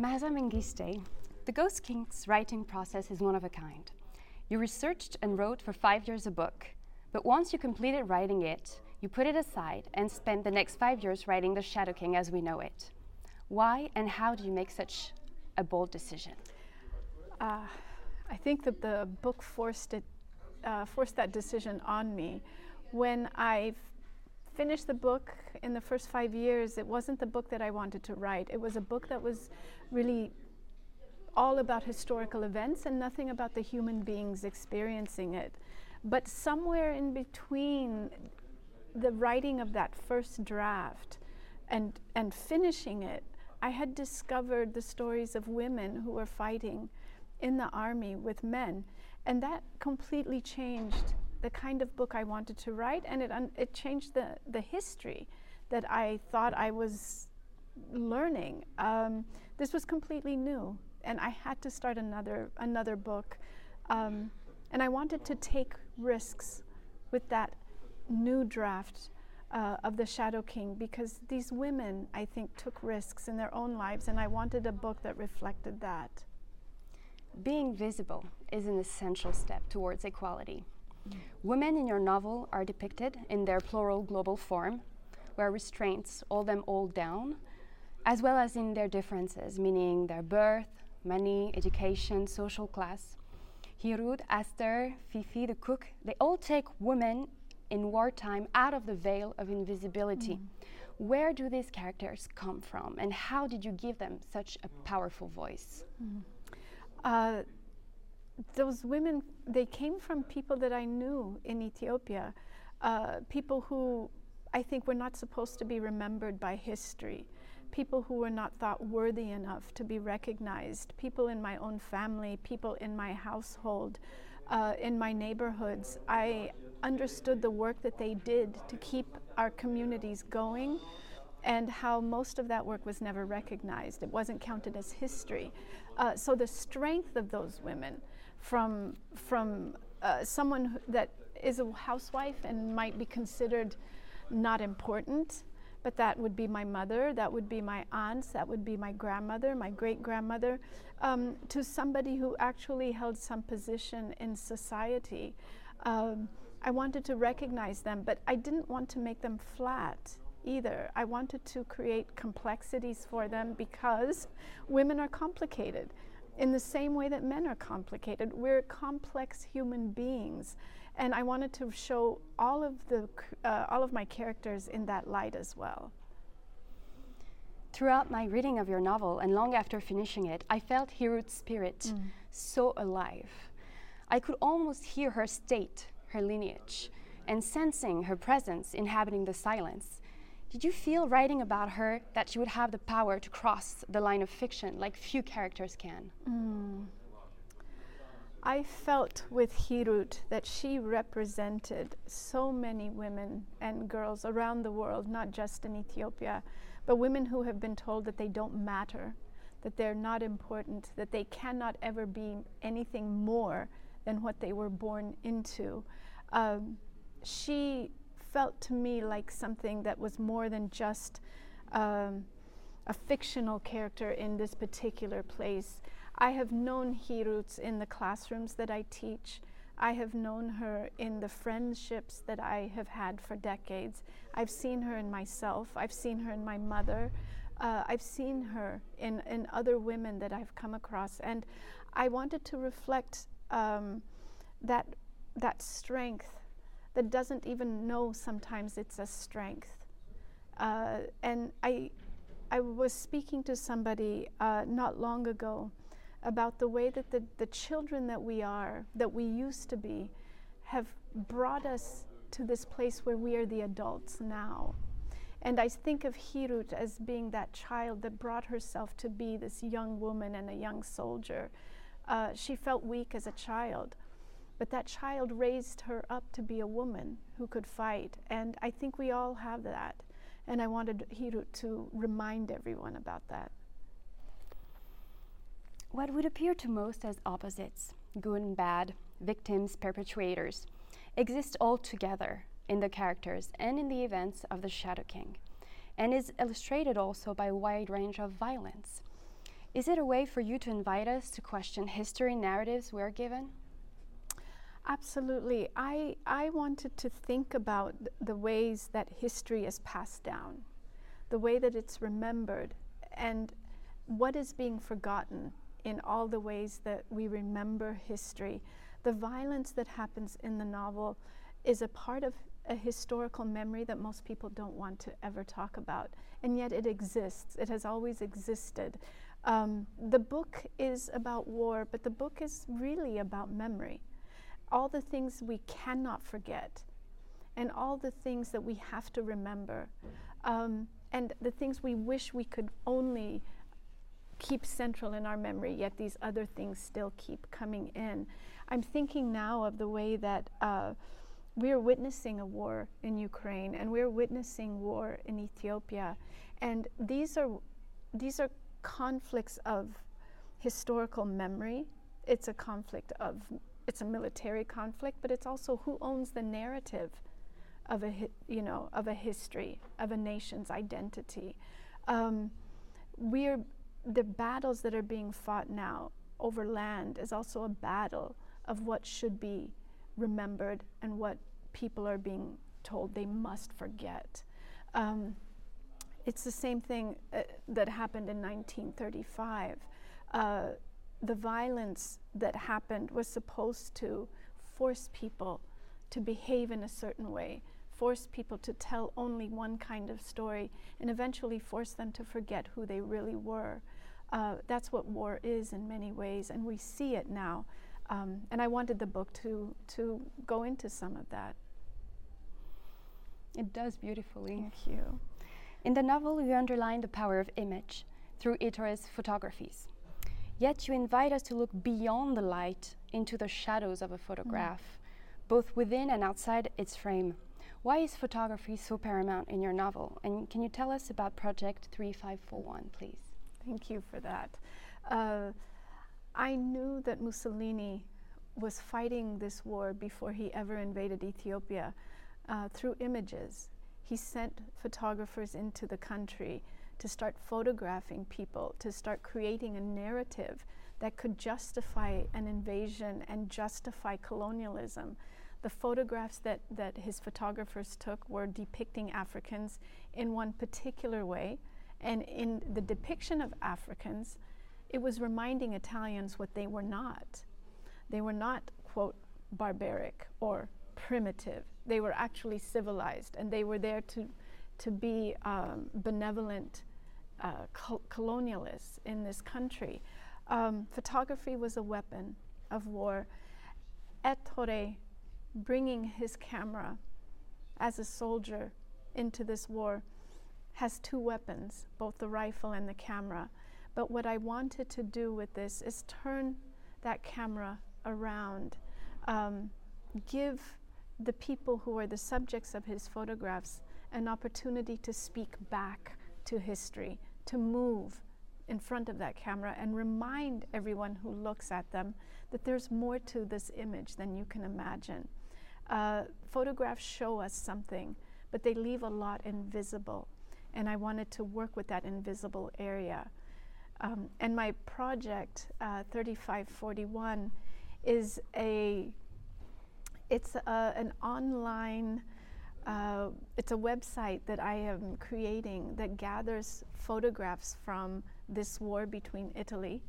Maaza Mengiste, the Ghost King's writing process is one of a kind. You researched and wrote for five years a book, but once you completed writing it, you put it aside and spent the next five years writing The Shadow King as we know it. Why and how do you make such a bold decision? Uh, I think that the book forced it, uh, forced that decision on me. When I finished the book in the first five years, it wasn't the book that I wanted to write. It was a book that was really all about historical events and nothing about the human beings experiencing it. But somewhere in between the writing of that first draft and, and finishing it, I had discovered the stories of women who were fighting in the army with men. And that completely changed the kind of book I wanted to write, and it, un- it changed the, the history that I thought I was learning. Um, this was completely new, and I had to start another, another book. Um, and I wanted to take risks with that new draft uh, of The Shadow King because these women, I think, took risks in their own lives, and I wanted a book that reflected that. Being visible is an essential step towards equality. Women in your novel are depicted in their plural global form, where restraints hold them all down, as well as in their differences, meaning their birth, money, education, social class. Hirut, Aster, Fifi, the cook, they all take women in wartime out of the veil of invisibility. Mm. Where do these characters come from, and how did you give them such a powerful voice? Mm. Uh, those women, they came from people that I knew in Ethiopia, uh, people who I think were not supposed to be remembered by history, people who were not thought worthy enough to be recognized, people in my own family, people in my household, uh, in my neighborhoods. I understood the work that they did to keep our communities going and how most of that work was never recognized. It wasn't counted as history. Uh, so the strength of those women from, from uh, someone that is a housewife and might be considered not important, but that would be my mother, that would be my aunts, that would be my grandmother, my great grandmother, um, to somebody who actually held some position in society. Um, I wanted to recognize them, but I didn't want to make them flat either. I wanted to create complexities for them because women are complicated in the same way that men are complicated. We're complex human beings. And I wanted to show all of, the, uh, all of my characters in that light as well. Throughout my reading of your novel and long after finishing it, I felt Hirut's spirit mm. so alive. I could almost hear her state her lineage, and sensing her presence inhabiting the silence. Did you feel writing about her that she would have the power to cross the line of fiction like few characters can? Mm. I felt with Hirut that she represented so many women and girls around the world, not just in Ethiopia, but women who have been told that they don't matter, that they're not important, that they cannot ever be anything more than what they were born into. Um, she felt to me like something that was more than just um, a fictional character in this particular place. I have known Hirut in the classrooms that I teach. I have known her in the friendships that I have had for decades. I've seen her in myself. I've seen her in my mother. Uh, I've seen her in, in other women that I've come across. And I wanted to reflect um, that, that strength that doesn't even know sometimes it's a strength. Uh, and I, I was speaking to somebody uh, not long ago about the way that the, the children that we are, that we used to be, have brought us to this place where we are the adults now. And I think of Hirut as being that child that brought herself to be this young woman and a young soldier. Uh, she felt weak as a child. But that child raised her up to be a woman who could fight. And I think we all have that. And I wanted Hirut to remind everyone about that. What would appear to most as opposites, good and bad, victims, perpetrators, exist all together in the characters and in the events of the Shadow King, and is illustrated also by a wide range of violence. Is it a way for you to invite us to question history narratives we're given? Absolutely. I, I wanted to think about th- the ways that history is passed down, the way that it's remembered, and what is being forgotten in all the ways that we remember history. The violence that happens in the novel is a part of a historical memory that most people don't want to ever talk about, and yet it exists. It has always existed. Um, the book is about war, but the book is really about memory all the things we cannot forget, and all the things that we have to remember, um, and the things we wish we could only keep central in our memory, yet these other things still keep coming in. I'm thinking now of the way that uh, we're witnessing a war in Ukraine and we're witnessing war in Ethiopia, and these are these are conflicts of historical memory. It's a conflict of it's a military conflict, but it's also who owns the narrative of a hi- you know of a history of a nation's identity. Um, we're the battles that are being fought now over land is also a battle of what should be remembered and what people are being told they must forget. Um, it's the same thing uh, that happened in 1935. Uh, the violence that happened was supposed to force people to behave in a certain way, force people to tell only one kind of story, and eventually force them to forget who they really were. Uh, that's what war is in many ways, and we see it now. Um, and I wanted the book to, to go into some of that. It does beautifully. Thank you. In the novel, you underline the power of image through Ettore's photographies. Yet you invite us to look beyond the light into the shadows of a photograph, mm. both within and outside its frame. Why is photography so paramount in your novel? And can you tell us about Project 3541, please? Thank you for that. Uh, I knew that Mussolini was fighting this war before he ever invaded Ethiopia uh, through images. He sent photographers into the country to start photographing people, to start creating a narrative that could justify an invasion and justify colonialism. The photographs that, that his photographers took were depicting Africans in one particular way. And in the depiction of Africans, it was reminding Italians what they were not. They were not, quote, barbaric or primitive. They were actually civilized, and they were there to, to be um, benevolent uh, col- colonialists in this country. Um, photography was a weapon of war. Ettore bringing his camera as a soldier into this war has two weapons, both the rifle and the camera. But what I wanted to do with this is turn that camera around, um, give the people who are the subjects of his photographs an opportunity to speak back to history, to move in front of that camera and remind everyone who looks at them that there's more to this image than you can imagine. Uh, photographs show us something, but they leave a lot invisible. And I wanted to work with that invisible area. Um, and my project, uh, 3541, is a it's a, an online uh, it's a website that I am creating that gathers photographs from this war between Italy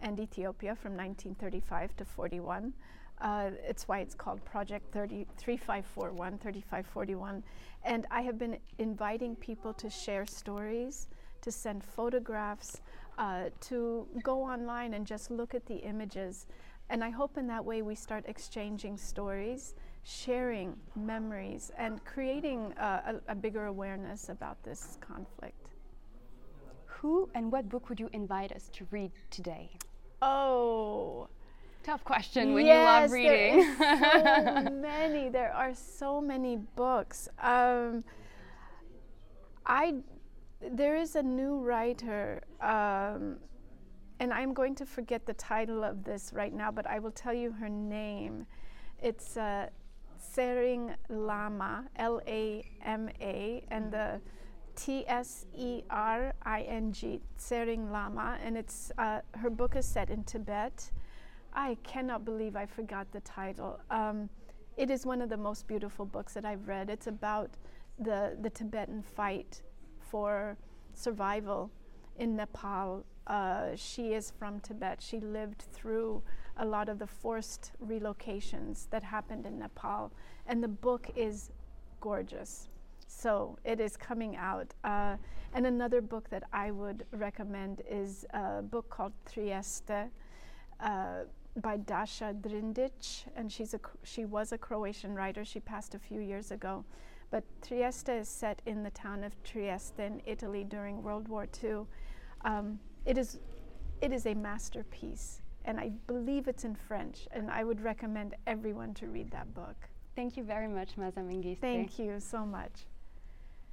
and Ethiopia from 1935 to 41. Uh, it's why it's called Project 30, 3541, 3541. And I have been inviting people to share stories, to send photographs, uh, to go online and just look at the images. And I hope in that way we start exchanging stories sharing memories and creating uh, a, a bigger awareness about this conflict. Who and what book would you invite us to read today? Oh, tough question when yes, you love reading. There so many. There are so many books. Um, I there is a new writer, um, and I'm going to forget the title of this right now, but I will tell you her name. It's uh, Tsering Lama, L A M A, and the T S E R I N G, Tsering Lama, and it's uh, her book is set in Tibet. I cannot believe I forgot the title. Um, it is one of the most beautiful books that I've read. It's about the the Tibetan fight for survival in Nepal. Uh, she is from Tibet. She lived through a lot of the forced relocations that happened in Nepal, and the book is gorgeous. So it is coming out. Uh, and another book that I would recommend is a book called Trieste uh, by Daša Drndić, and she's a she was a Croatian writer. She passed a few years ago, but Trieste is set in the town of Trieste in Italy during World War II. Um, it is it is a masterpiece, and I believe it's in French, and I would recommend everyone to read that book. Thank you very much, Mengistu. Thank you so much.